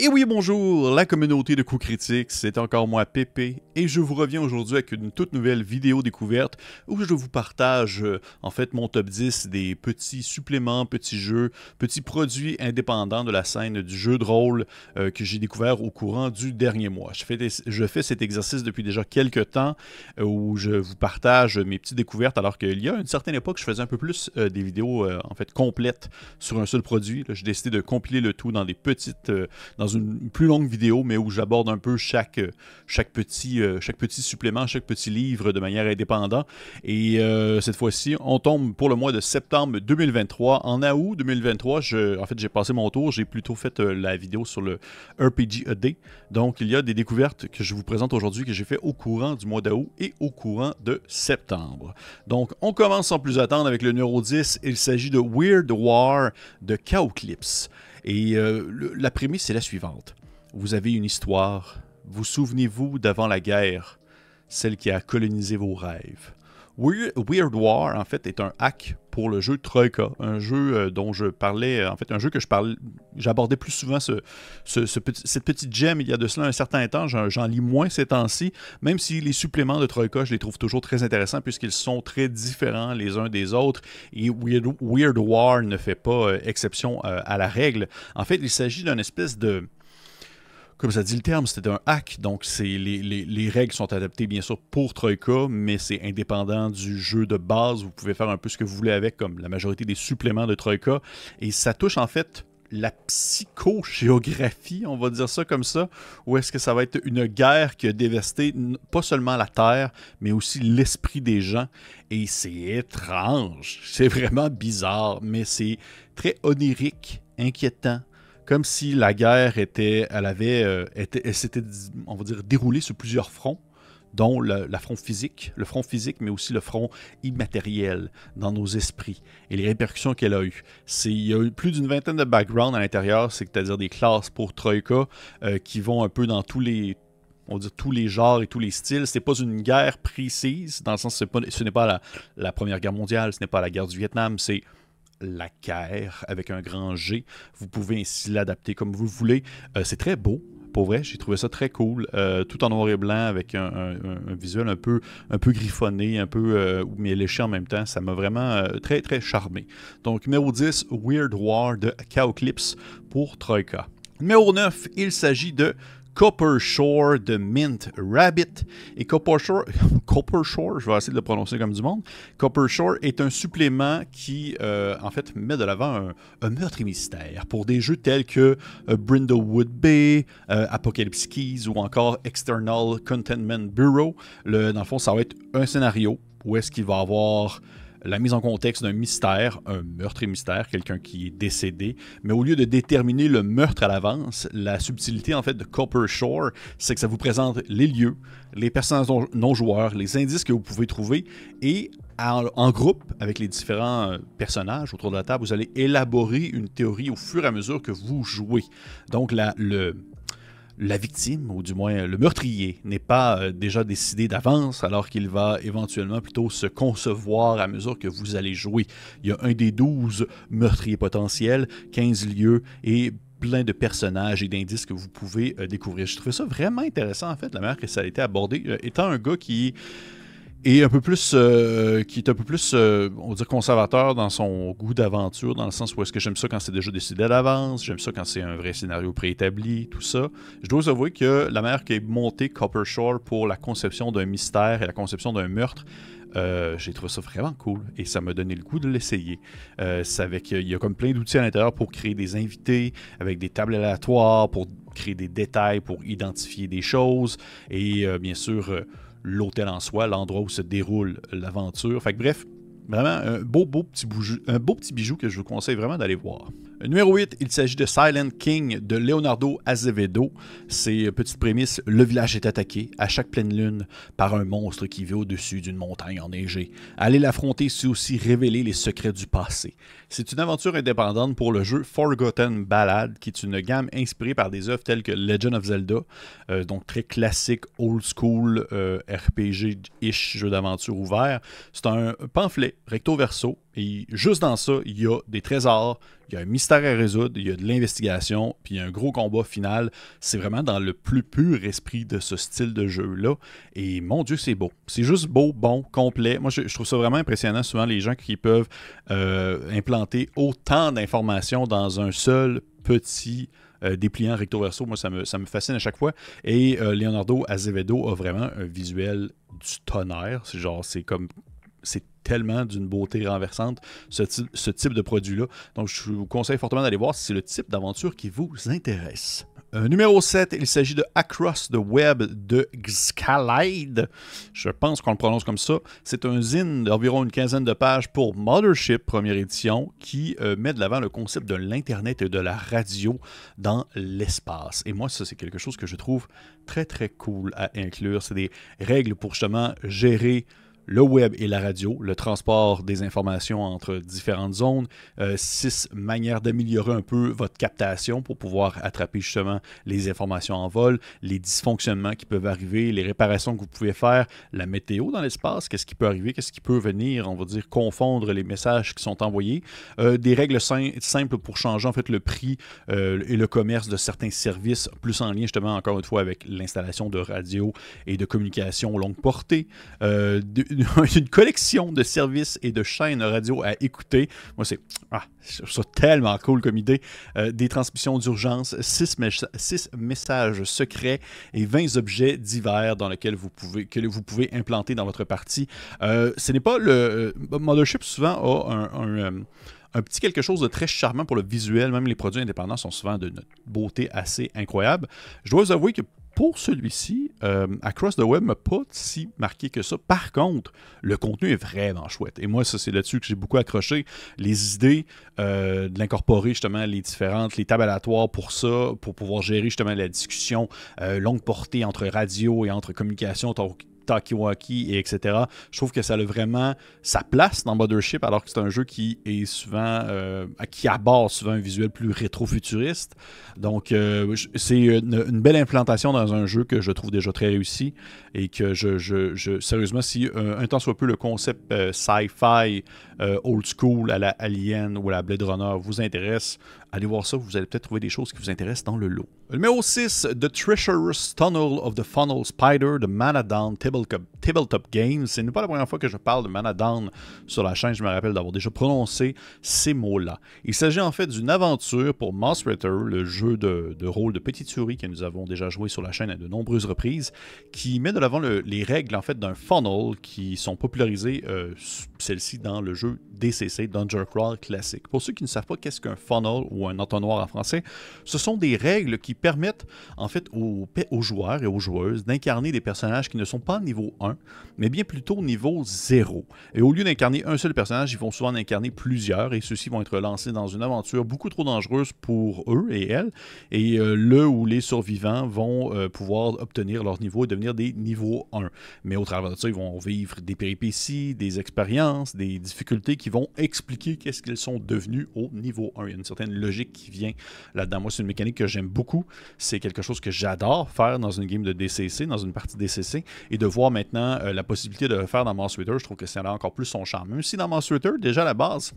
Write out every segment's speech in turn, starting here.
Et oui, bonjour, la communauté de coups critiques, c'est encore moi Pépé, et je vous reviens aujourd'hui avec une toute nouvelle vidéo découverte où je vous partage euh, en fait mon top 10 des petits suppléments, petits jeux, petits produits indépendants de la scène du jeu de rôle euh, que j'ai découvert au courant du dernier mois. Je fais, cet exercice depuis déjà quelques temps euh, où je vous partage mes petites découvertes alors qu'il y a une certaine époque, je faisais un peu plus des vidéos en fait complètes sur un seul produit. J'ai décidé de compiler le tout dans des petites une plus longue vidéo, mais où j'aborde un peu chaque, euh, chaque petit supplément, chaque petit livre de manière indépendante. Et euh, cette fois-ci, on tombe pour le mois de septembre 2023. En août 2023, je, en fait, j'ai passé mon tour. J'ai plutôt fait euh, la vidéo sur le RPG A Day. Donc, il y a des découvertes que je vous présente aujourd'hui que j'ai fait au courant du mois d'août et au courant de septembre. Donc, on commence sans plus attendre avec le numéro 10. Il s'agit de Weird War de Cowclips. Et euh, la prémisse est la suivante. Vous avez une histoire. Vous souvenez-vous d'avant la guerre, celle qui a colonisé vos rêves? Weird War, en fait, est un hack pour le jeu Troika, un jeu euh, dont je parlais, en fait, un jeu que je parlais, j'abordais plus souvent ce, cette petite gemme il y a de cela un certain temps. J'en lis moins ces temps-ci, même si les suppléments de Troika, je les trouve toujours très intéressants puisqu'ils sont très différents les uns des autres et Weird, War ne fait pas euh, exception euh, à la règle. En fait, il s'agit d'une espèce de comme ça dit le terme, c'était un hack, donc les, les, règles sont adaptées bien sûr pour Troika, mais c'est indépendant du jeu de base. Vous pouvez faire un peu ce que vous voulez avec, comme la majorité des suppléments de Troika. Et ça touche en fait la psychogéographie, on va dire ça comme ça, ou est-ce que ça va être une guerre qui a dévasté pas seulement la Terre, mais aussi l'esprit des gens. Et c'est étrange, c'est vraiment bizarre, mais c'est très onirique, inquiétant, comme si la guerre était, elle avait, euh, elle s'était, on va dire, déroulée sur plusieurs fronts, dont le, front physique, le front physique, mais aussi le front immatériel dans nos esprits et les répercussions qu'elle a eues. Il y a eu plus d'une vingtaine de backgrounds à l'intérieur, c'est-à-dire des classes pour Troika euh, qui vont un peu dans tous les on dire tous les genres et tous les styles. C'est pas une guerre précise, dans le sens que ce n'est pas la, la, Première Guerre mondiale, ce n'est pas la guerre du Vietnam, c'est la guerre avec un grand G. Vous pouvez ainsi l'adapter comme vous voulez. Euh, c'est très beau. Pour vrai, j'ai trouvé ça très cool, euh, tout en noir et blanc avec un, visuel un peu, griffonné, un peu euh, mais léché en même temps. Ça m'a vraiment très très charmé. Donc numéro 10, Weird War de Cowclips pour Troika. Numéro 9, il s'agit de Copper Shore de Mint Rabbit. Et Copper Shore, Copper Shore, je vais essayer de le prononcer comme du monde. Copper Shore est un supplément qui, euh, en fait, met de l'avant un, meurtre et mystère pour des jeux tels que euh, Brindlewood Bay, euh, Apocalypse Keys ou encore External Containment Bureau. Le, dans le fond, ça va être un scénario où est-ce qu'il va avoir la mise en contexte d'un mystère, un meurtre et mystère, quelqu'un qui est décédé. Mais au lieu de déterminer le meurtre à l'avance, la subtilité en fait de Copper Shore, c'est que ça vous présente les lieux, les personnages non joueurs, les indices que vous pouvez trouver et en, groupe, avec les différents euh, personnages autour de la table, vous allez élaborer une théorie au fur et à mesure que vous jouez. Donc, la, le, la victime, ou du moins le meurtrier, n'est pas euh, déjà décidé d'avance, alors qu'il va éventuellement plutôt se concevoir à mesure que vous allez jouer. Il y a un des douze meurtriers potentiels, 15 lieux et plein de personnages et d'indices que vous pouvez euh, découvrir. Je trouvais ça vraiment intéressant, en fait, la manière que ça a été abordé. Euh, étant un gars qui et un peu plus euh, qui est un peu plus euh, on conservateur dans son goût d'aventure dans le sens où est-ce que j'aime ça quand c'est déjà décidé d'avance j'aime ça quand c'est un vrai scénario préétabli tout ça je dois avouer que la manière qui est montée Copper Shore pour la conception d'un mystère et la conception d'un meurtre euh, j'ai trouvé ça vraiment cool et ça m'a donné le goût de l'essayer. avec, il y a comme plein d'outils à l'intérieur pour créer des invités, avec des tables aléatoires, pour créer des détails, pour identifier des choses et bien sûr l'hôtel en soi, l'endroit où se déroule l'aventure. Fait que bref, vraiment un beau, beau petit, un beau petit bijou que je vous conseille vraiment d'aller voir. Numéro 8, il s'agit de Silent King de Leonardo Azevedo. C'est petite prémisse, le village est attaqué à chaque pleine lune par un monstre qui vit au-dessus d'une montagne enneigée. Aller l'affronter, c'est aussi révéler les secrets du passé. C'est une aventure indépendante pour le jeu Forgotten Ballad, qui est une gamme inspirée par des œuvres telles que Legend of Zelda, euh, donc très classique, old school, euh, RPG-ish, jeu d'aventure ouvert. C'est un pamphlet c'est recto verso. Et juste dans ça, il y a des trésors, il y a un mystère à résoudre, il y a de l'investigation, puis il y a un gros combat final. C'est vraiment dans le plus pur esprit de ce style de jeu-là. Et mon Dieu, c'est beau. C'est juste beau, bon, complet. Moi, je, trouve ça vraiment impressionnant, souvent, les gens qui peuvent euh, implanter autant d'informations dans un seul petit euh, dépliant recto verso. Moi, ça me, fascine à chaque fois. Et euh, Leonardo Azevedo a vraiment un visuel du tonnerre. C'est genre, c'est comme c'est tellement d'une beauté renversante, ce, type de produit-là. Donc, je vous conseille fortement d'aller voir si c'est le type d'aventure qui vous intéresse. Euh, numéro 7, il s'agit de Across the Web de Xcalide. Je pense qu'on le prononce comme ça. C'est un zine d'environ une quinzaine de pages pour Mothership, première édition, qui euh, met de l'avant le concept de l'Internet et de la radio dans l'espace. Et moi, ça, c'est quelque chose que je trouve très, très cool à inclure. C'est des règles pour justement gérer le web et la radio, le transport des informations entre différentes zones, euh, six manières d'améliorer un peu votre captation pour pouvoir attraper justement les informations en vol, les dysfonctionnements qui peuvent arriver, les réparations que vous pouvez faire, la météo dans l'espace, qu'est-ce qui peut arriver, qu'est-ce qui peut venir, on va dire, confondre les messages qui sont envoyés, euh, des règles simples pour changer en fait le prix euh, et le commerce de certains services, plus en lien justement encore une fois avec l'installation de radio et de communication longue portée, une, collection de services et de chaînes radio à écouter. Moi, c'est ah, tellement cool comme idée. Euh, des transmissions d'urgence, 6 messages secrets et 20 objets divers dans lesquels vous pouvez, que vous pouvez implanter dans votre partie. Euh, ce n'est pas le. Euh, Mothership souvent a un, un petit quelque chose de très charmant pour le visuel. Même les produits indépendants sont souvent de beauté assez incroyable. Je dois vous avouer que pour celui-ci, euh, Across the Web m'a pas si marqué que ça. Par contre, le contenu est vraiment chouette. Et moi, ça, c'est là-dessus que j'ai beaucoup accroché. Les idées euh, de l'incorporer, justement, les différentes, les tables aléatoires pour ça, pour pouvoir gérer justement la discussion euh, longue portée entre radio et entre communication, Takiwaki et etc. Je trouve que ça a vraiment sa place dans Mothership alors que c'est un jeu qui est souvent euh, qui aborde souvent un visuel plus rétro-futuriste. Donc euh, c'est une, belle implantation dans un jeu que je trouve déjà très réussi et que je, sérieusement si euh, un temps soit peu le concept sci-fi old school à la Alien ou à la Blade Runner vous intéresse, allez voir ça, vous allez peut-être trouver des choses qui vous intéressent dans le lot. Numéro 6, The Treacherous Tunnel of the Funnel Spider de Manadown Tabletop Games. Ce n'est pas la première fois que je parle de Manadown sur la chaîne, je me rappelle d'avoir déjà prononcé ces mots-là. Il s'agit en fait d'une aventure pour Mouse le jeu de, rôle de petite souris que nous avons déjà joué sur la chaîne à de nombreuses reprises, qui met de l'avant les règles en fait d'un funnel qui sont popularisées, euh, celles-ci, dans le jeu DCC, Dungeon Crawl classique. Pour ceux qui ne savent pas qu'est-ce qu'un funnel ou un entonnoir en français, ce sont des règles qui permettent en fait aux, aux joueurs et aux joueuses d'incarner des personnages qui ne sont pas niveau 1, mais bien plutôt niveau 0. Et au lieu d'incarner un seul personnage, ils vont souvent en incarner plusieurs et ceux-ci vont être lancés dans une aventure beaucoup trop dangereuse pour eux et elles. Et euh, le ou les survivants vont euh, pouvoir obtenir leur niveau et devenir des niveaux 1. Mais au travers de ça, ils vont vivre des péripéties, des expériences, des difficultés qui vont expliquer qu'est-ce qu'ils sont devenus au niveau 1. Il y a une certaine logique qui vient là-dedans. Moi, c'est une mécanique que j'aime beaucoup. C'est quelque chose que j'adore faire dans une game de DCC, dans une partie DCC, et de voir maintenant euh, la possibilité de le faire dans Mouse je trouve que ça a encore plus son charme. Même si dans Mouse déjà à la base,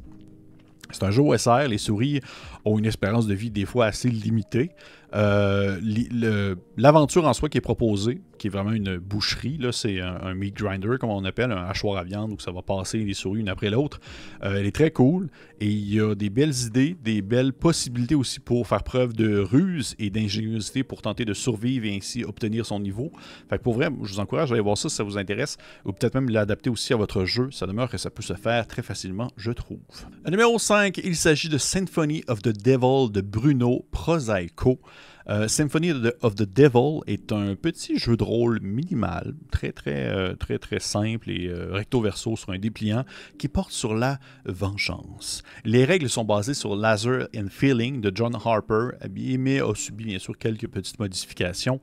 c'est un jeu OSR, les souris ont une espérance de vie des fois assez limitée. Euh, l'aventure en soi qui est proposée, qui est vraiment une boucherie, c'est un, meat grinder, comme on appelle, un hachoir à viande où ça va passer les souris une après l'autre. Euh, elle est très cool et il y a des belles idées, des belles possibilités aussi pour faire preuve de ruse et d'ingéniosité pour tenter de survivre et ainsi obtenir son niveau. Fait pour vrai, je vous encourage à aller voir ça si ça vous intéresse ou peut-être même l'adapter aussi à votre jeu. Ça demeure que ça peut se faire très facilement, je trouve. numéro 5, il s'agit de Symphony of the Devil de Bruno Prosaico. Euh, Symphony of the Devil est un petit jeu de rôle minimal, très très euh, très très simple et euh, recto verso sur un dépliant qui porte sur la vengeance. Les règles sont basées sur Laser and Feeling de John Harper, mais a subi bien sûr quelques petites modifications.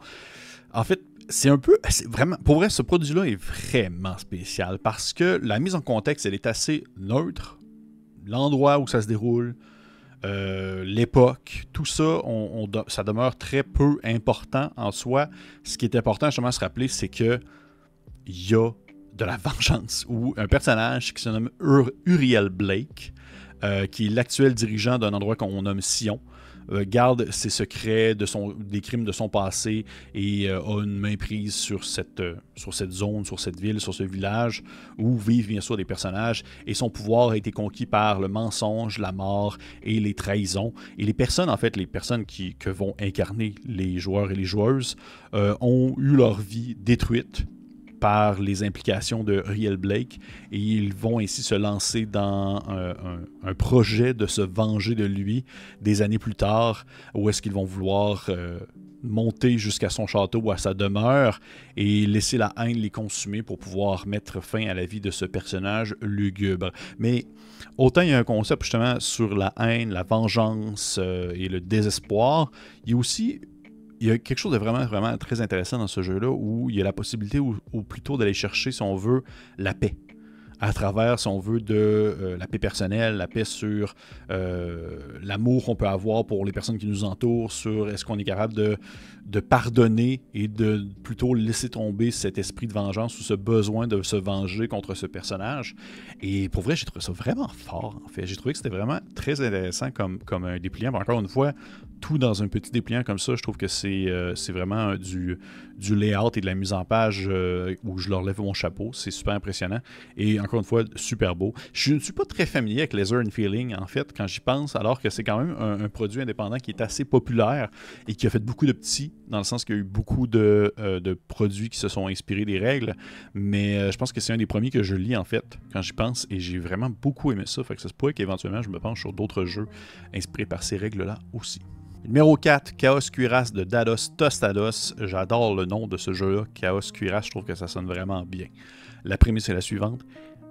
En fait, c'est un peu. Vraiment, pour vrai, ce produit-là est vraiment spécial parce que la mise en contexte, elle est assez neutre. L'endroit où ça se déroule, euh, l'époque, tout ça, ça demeure très peu important en soi. Ce qui est important justement à se rappeler, c'est que il y a de la vengeance, où un personnage qui se nomme Uriel Blake, euh, qui est l'actuel dirigeant d'un endroit qu'on nomme Sion, euh, garde ses secrets de son, des crimes de son passé et euh, a une main prise sur cette, sur cette zone, sur cette ville, sur ce village où vivent bien sûr des personnages et son pouvoir a été conquis par le mensonge, la mort et les trahisons. Et les personnes, en fait, les personnes qui que vont incarner les joueurs et les joueuses ont eu leur vie détruite par les implications de Riel Blake et ils vont ainsi se lancer dans un, projet de se venger de lui des années plus tard où est-ce qu'ils vont vouloir euh, monter jusqu'à son château ou à sa demeure et laisser la haine les consumer pour pouvoir mettre fin à la vie de ce personnage lugubre. Mais autant il y a un concept justement sur la haine, la vengeance euh, et le désespoir, il y a aussi il y a quelque chose de vraiment, vraiment très intéressant dans ce jeu-là où il y a la possibilité, ou, plutôt d'aller chercher, si on veut, la paix à travers, si on veut, de euh, la paix personnelle, la paix sur euh, l'amour qu'on peut avoir pour les personnes qui nous entourent, sur est-ce qu'on est capable de, de, pardonner et de plutôt laisser tomber cet esprit de vengeance ou ce besoin de se venger contre ce personnage. Et pour vrai, j'ai trouvé ça vraiment fort, en fait. J'ai trouvé que c'était vraiment très intéressant comme, comme un dépliant. encore une fois, tout dans un petit dépliant comme ça, je trouve que c'est euh, vraiment du, du layout et de la mise en page où je leur lève mon chapeau. C'est super impressionnant. Et encore une fois, super beau. Je ne suis pas très familier avec Laser and Feeling, en fait, quand j'y pense, alors que c'est quand même un, produit indépendant qui est assez populaire et qui a fait beaucoup de petits, dans le sens qu'il y a eu beaucoup de, euh, produits qui se sont inspirés des règles. Mais euh, je pense que c'est un des premiers que je lis, en fait, quand j'y pense, et j'ai vraiment beaucoup aimé ça. Fait que ça se pourrait qu'éventuellement, je me penche sur d'autres jeux inspirés par ces règles-là aussi. Numéro 4, Chaos Cuirass de Dados Tostados. J'adore le nom de ce jeu-là, Chaos Cuirass. Je trouve que ça sonne vraiment bien. La prémisse est la suivante.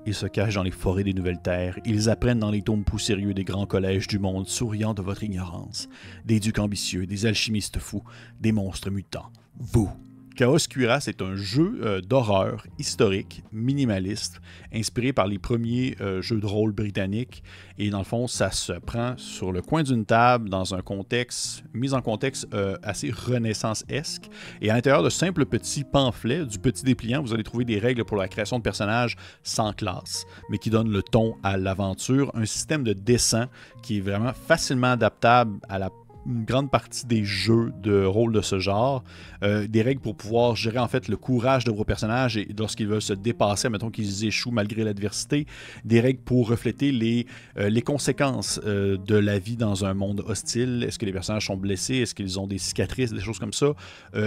Ils se cachent dans les forêts des nouvelles terres. Ils apprennent dans les tomes poussérieux des grands collèges du monde, souriant de votre ignorance. Des ducs ambitieux, des alchimistes fous, des monstres mutants. Vous, Chaos Cuirass est un jeu euh, d'horreur historique, minimaliste, inspiré par les premiers euh, jeux de rôle britanniques. Et dans le fond, ça se prend sur le coin d'une table, dans un contexte, mise en contexte euh, assez renaissance-esque. Et à l'intérieur de simples petits pamphlets, du petit dépliant, vous allez trouver des règles pour la création de personnages sans classe, mais qui donnent le ton à l'aventure. Un système de dessin qui est vraiment facilement adaptable à la une grande partie des jeux de rôle de ce genre. Euh, des règles pour pouvoir gérer en fait le courage de vos personnages et lorsqu'ils veulent se dépasser, mettons qu'ils échouent malgré l'adversité. Des règles pour refléter les, euh, les conséquences euh, de la vie dans un monde hostile. Est-ce que les personnages sont blessés? Est-ce qu'ils ont des cicatrices? Des choses comme ça.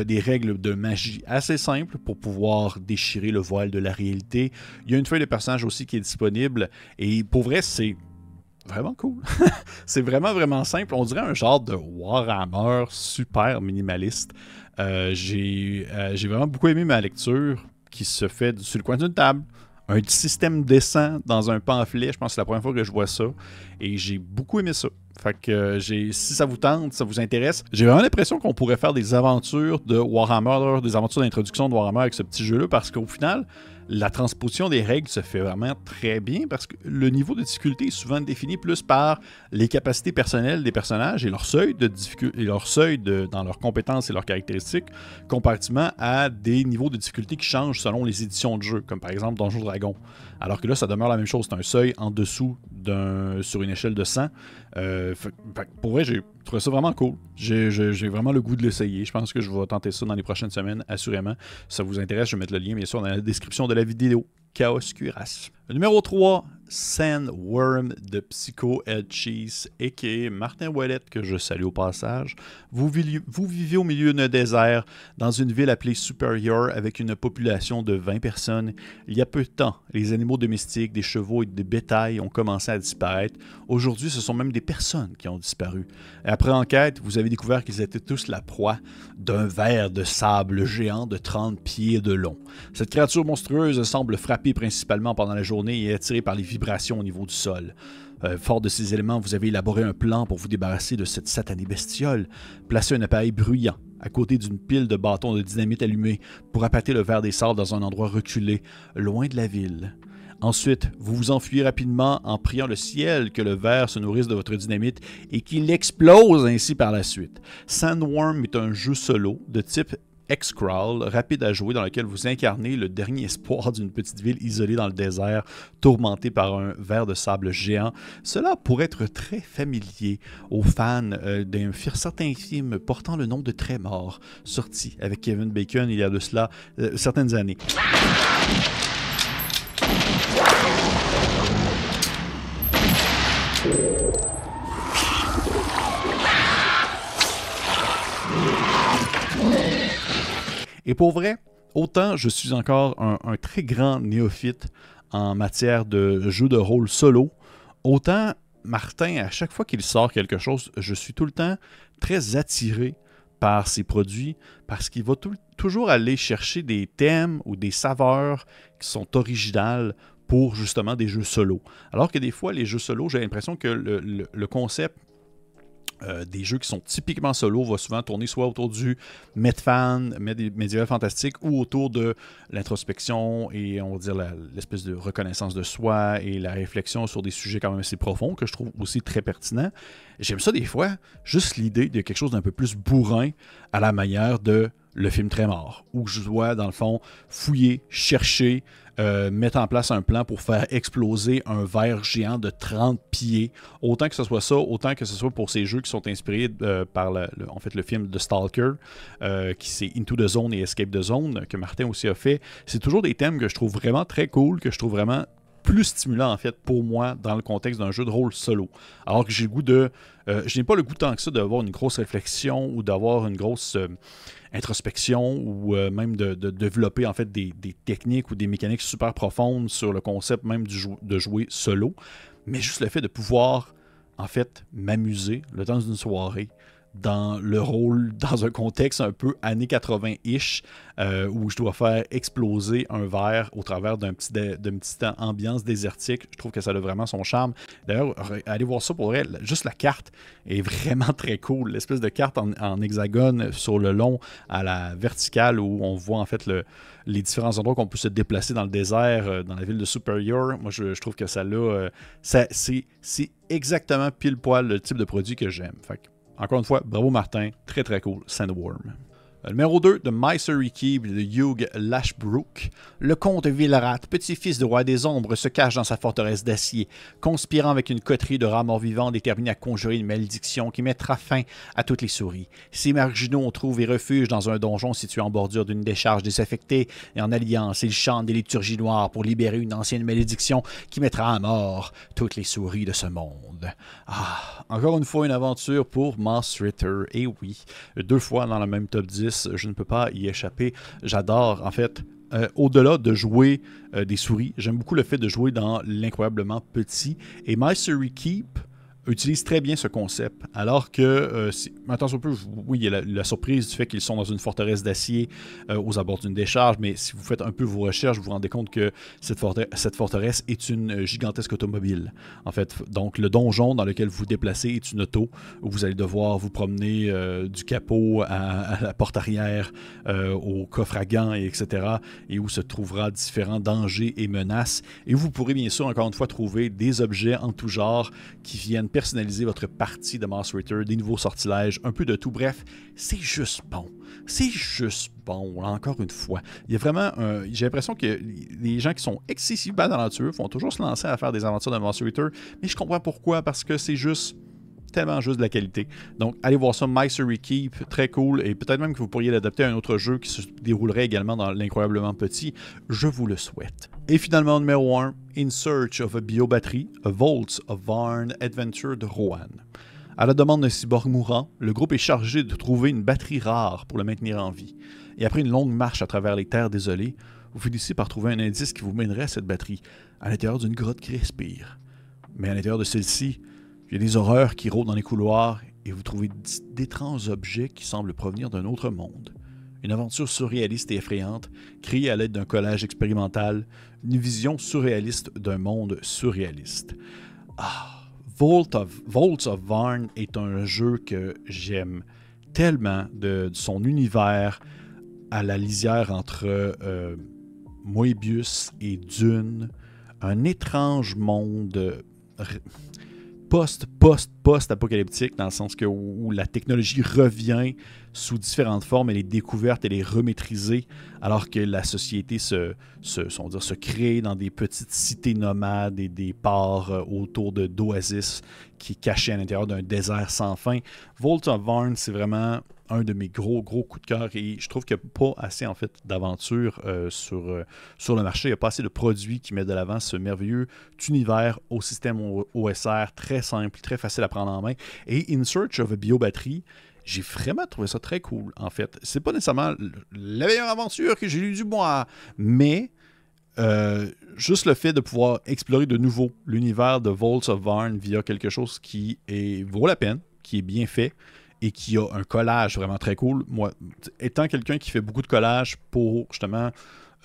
des règles de magie assez simples pour pouvoir déchirer le voile de la réalité. Il y a une feuille de personnage aussi qui est disponible et pour vrai, c'est vraiment cool. c'est vraiment, vraiment simple. On dirait un genre de Warhammer super minimaliste. Euh, euh, j'ai vraiment beaucoup aimé ma lecture qui se fait sur le coin d'une table. Un système descend dans un pamphlet. Je pense que c'est la première fois que je vois ça. Et j'ai beaucoup aimé ça. Fait que euh, si ça vous tente, ça vous intéresse, j'ai vraiment l'impression qu'on pourrait faire des aventures de Warhammer, des aventures d'introduction de Warhammer avec ce petit jeu-là, parce qu'au final, la transposition des règles se fait vraiment très bien parce que le niveau de difficulté est souvent défini plus par les capacités personnelles des personnages et leur seuil de difficulté, et leur seuil de, dans leurs compétences et leurs caractéristiques, comparativement à des niveaux de difficulté qui changent selon les éditions de jeu, comme par exemple Donjon Dragon. Alors que là, ça demeure la même chose, c'est un seuil en dessous d'un sur une échelle de 100. Euh, pour vrai, j'ai trouvé ça vraiment cool. J'ai vraiment le goût de l'essayer. Je pense que je vais tenter ça dans les prochaines semaines, assurément. Si ça vous intéresse, je vais mettre le lien, bien sûr, dans la description de la vidéo. Chaos Cuirass. Numéro 3, Sandworm de Psycho Head Cheese, a.k.a. Martin Wallet, que je salue au passage. Vous, vivez au milieu d'un désert, dans une ville appelée Superior, avec une population de 20 personnes. Il y a peu de temps, les animaux domestiques, des chevaux et des bétails ont commencé à disparaître. Aujourd'hui, ce sont même des personnes qui ont disparu. après enquête, vous avez découvert qu'ils étaient tous la proie d'un ver de sable géant de 30 pieds de long. Cette créature monstrueuse semble frapper principalement pendant la journée et attiré par les vibrations au niveau du sol. Euh, fort de ces éléments, vous avez élaboré un plan pour vous débarrasser de cette satanée bestiole. Placez un appareil bruyant à côté d'une pile de bâtons de dynamite allumés pour appâter le verre des sables dans un endroit reculé, loin de la ville. Ensuite, vous vous enfuyez rapidement en priant le ciel que le verre se nourrisse de votre dynamite et qu'il explose ainsi par la suite. Sandworm est un jeu solo de type X-Crawl, rapide à jouer, dans lequel vous incarnez le dernier espoir d'une petite ville isolée dans le désert, tourmentée par un ver de sable géant. Cela pourrait être très familier aux fans euh, d'un certain film portant le nom de Trémor, sorti avec Kevin Bacon il y a de cela euh, certaines années. Et pour vrai, autant je suis encore un, très grand néophyte en matière de jeu de rôle solo, autant Martin, à chaque fois qu'il sort quelque chose, je suis tout le temps très attiré par ses produits parce qu'il va toujours aller chercher des thèmes ou des saveurs qui sont originales pour justement des jeux solo. Alors que des fois, les jeux solo, j'ai l'impression que le concept euh, des jeux qui sont typiquement solo va souvent tourner soit autour du Medfan, médiéval fantastique, ou autour de l'introspection et on va dire l'espèce de reconnaissance de soi et la réflexion sur des sujets quand même assez profonds que je trouve aussi très pertinents. J'aime ça des fois, juste l'idée de quelque chose d'un peu plus bourrin à la manière de le film Très mort, où je dois, dans le fond, fouiller, chercher, euh, mettre en place un plan pour faire exploser un verre géant de 30 pieds. Autant que ce soit ça, autant que ce soit pour ces jeux qui sont inspirés euh, par le, film de Stalker, euh, qui c'est Into the Zone et Escape the Zone, que Martin aussi a fait. C'est toujours des thèmes que je trouve vraiment très cool, que je trouve vraiment plus stimulant en fait pour moi dans le contexte d'un jeu de rôle solo. Alors que j'ai le goût de. Euh, je n'ai pas le goût tant que ça d'avoir une grosse réflexion ou d'avoir une grosse euh, introspection ou euh, même de, développer en fait des, techniques ou des mécaniques super profondes sur le concept même de jouer solo. Mais juste le fait de pouvoir en fait m'amuser le temps d'une soirée dans le rôle, dans un contexte un peu années 80-ish, euh, où je dois faire exploser un verre au travers d'un petit d'une petite ambiance désertique. Je trouve que ça a vraiment son charme. D'ailleurs, allez voir ça pour vrai. Juste la carte est vraiment très cool. L'espèce de carte en, hexagone sur le long à la verticale où on voit en fait le, les différents endroits qu'on peut se déplacer dans le désert, euh, dans la ville de Superior. Moi, je, trouve que ça là, euh, c'est exactement pile poil le type de produit que j'aime. Fait encore une fois, bravo Martin, très très cool, Sandworm. Euh, numéro 2 de Mystery Keep de Hugh Lashbrook. Le comte Villerat, petit-fils du roi des ombres, se cache dans sa forteresse d'acier, conspirant avec une coterie de rats morts-vivants déterminés à conjurer une malédiction qui mettra fin à toutes les souris. Ces marginaux ont trouvé refuge dans un donjon situé en bordure d'une décharge désaffectée et en alliance, ils chantent des liturgies noires pour libérer une ancienne malédiction qui mettra à mort toutes les souris de ce monde. Ah, encore une fois une aventure pour Moss Ritter, et oui, deux fois dans le même top 10 je ne peux pas y échapper. J'adore, en fait, euh, au-delà de jouer euh, des souris, j'aime beaucoup le fait de jouer dans l'incroyablement petit. Et My Keep, utilise très bien ce concept. Alors que, euh, attention un peu, oui, il y a la, surprise du fait qu'ils sont dans une forteresse d'acier euh, aux abords d'une décharge, mais si vous faites un peu vos recherches, vous vous rendez compte que cette, cette forteresse est une gigantesque automobile. En fait, donc le donjon dans lequel vous vous déplacez est une auto où vous allez devoir vous promener euh, du capot à, la porte arrière, au coffre à gants, et etc. Et où se trouvera différents dangers et menaces. Et vous pourrez bien sûr, encore une fois, trouver des objets en tout genre qui viennent personnaliser votre partie de Moss Ritter, des nouveaux sortilèges, un peu de tout. Bref, c'est juste bon. C'est juste bon, encore une fois. Il y a vraiment J'ai l'impression que les gens qui sont excessivement nature font toujours se lancer à faire des aventures de Moss Ritter, mais je comprends pourquoi, parce que c'est juste tellement juste de la qualité. Donc, allez voir ça, Mystery Keep, très cool, et peut-être même que vous pourriez l'adapter à un autre jeu qui se déroulerait également dans l'incroyablement petit. Je vous le souhaite. Et finalement, numéro 1, In Search of a Biobattery, A Vault of Varn Adventure de Rohan. À la demande d'un cyborg mourant, le groupe est chargé de trouver une batterie rare pour le maintenir en vie. Et après une longue marche à travers les terres désolées, vous finissez par trouver un indice qui vous mènerait à cette batterie, à l'intérieur d'une grotte qui respire. Mais à l'intérieur de celle-ci, il y a des horreurs qui rôdent dans les couloirs et vous trouvez d'étranges objets qui semblent provenir d'un autre monde. Une aventure surréaliste et effrayante, créée à l'aide d'un collage expérimental, une vision surréaliste d'un monde surréaliste. Ah, Vault of, of Varn est un jeu que j'aime tellement de, son univers à la lisière entre euh, Moebius et Dune, un étrange monde post, post, post-apocalyptique, dans le sens que où, la technologie revient sous différentes formes, elle est découverte, elle est remaîtrisée, alors que la société se, se, dire, se crée dans des petites cités nomades et des ports euh, autour de d'oasis qui est caché à l'intérieur d'un désert sans fin. Vault of Varn, c'est vraiment un de mes gros, gros coups de cœur et je trouve qu'il n'y a pas assez en fait d'aventure euh, sur, euh, sur le marché. Il n'y a pas assez de produits qui mettent de l'avant ce merveilleux univers au système OSR très simple, très facile à prendre en main. Et In Search of a Biobatterie, j'ai vraiment trouvé ça très cool en fait. C'est pas nécessairement la meilleure aventure que j'ai eu du mois, mais euh, juste le fait de pouvoir explorer de nouveau l'univers de Vaults of Varn via quelque chose qui est, vaut la peine, qui est bien fait, et qui a un collage vraiment très cool. Moi, étant quelqu'un qui fait beaucoup de collage pour justement,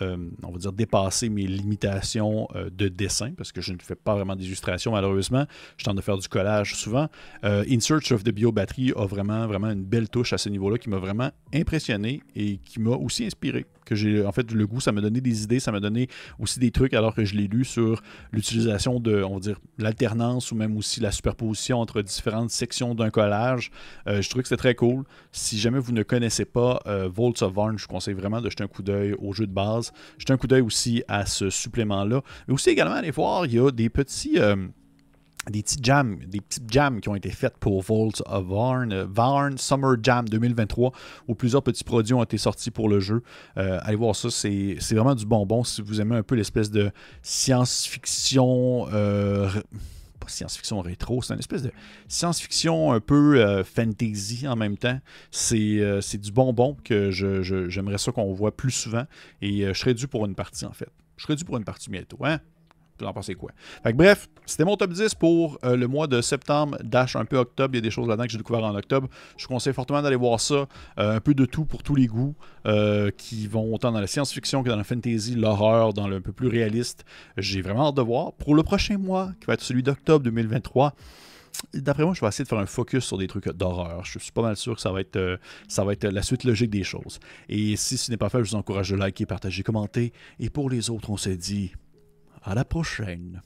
euh, on va dire, dépasser mes limitations euh, de dessin, parce que je ne fais pas vraiment d'illustration malheureusement, je tente de faire du collage souvent. Euh, In Search of the Bio Battery a vraiment, vraiment une belle touche à ce niveau-là qui m'a vraiment impressionné et qui m'a aussi inspiré que j'ai en fait le goût, ça m'a donné des idées, ça m'a donné aussi des trucs alors que je l'ai lu sur l'utilisation de, on va dire, l'alternance ou même aussi la superposition entre différentes sections d'un collage. Euh, je trouvais que c'était très cool. Si jamais vous ne connaissez pas euh, Volts of Varn, je vous conseille vraiment de jeter un coup d'œil au jeu de base. Jeter un coup d'œil aussi à ce supplément-là. Mais aussi également aller voir, il y a des petits. Euh, des petits jams, des petites jams qui ont été faites pour Vault of Varn, euh, Varn Summer Jam 2023, où plusieurs petits produits ont été sortis pour le jeu. Euh, allez voir ça, c'est vraiment du bonbon si vous aimez un peu l'espèce de science-fiction. Euh, pas science-fiction rétro, c'est une espèce de science-fiction un peu fantasy en même temps. C'est du bonbon que j'aimerais ça qu'on voit plus souvent et je serais dû pour une partie en fait. Je serais dû pour une partie bientôt, hein? En pensez quoi? bref, c'était mon top 10 pour euh, le mois de septembre, dash un peu octobre. Il y a des choses là-dedans que j'ai découvert en octobre. Je vous conseille fortement d'aller voir ça. Euh, un peu de tout pour tous les goûts, euh, qui vont autant dans la science-fiction que dans la fantasy, l'horreur, dans le un peu plus réaliste. J'ai vraiment hâte de voir. Pour le prochain mois, qui va être celui d'octobre 2023, D'après moi, je vais essayer de faire un focus sur des trucs d'horreur. Je suis pas mal sûr que ça va être, ça va être la suite logique des choses. Et si ce n'est pas fait, je vous encourage de liker, partager, commenter. Et pour les autres, on se dit à la prochaine.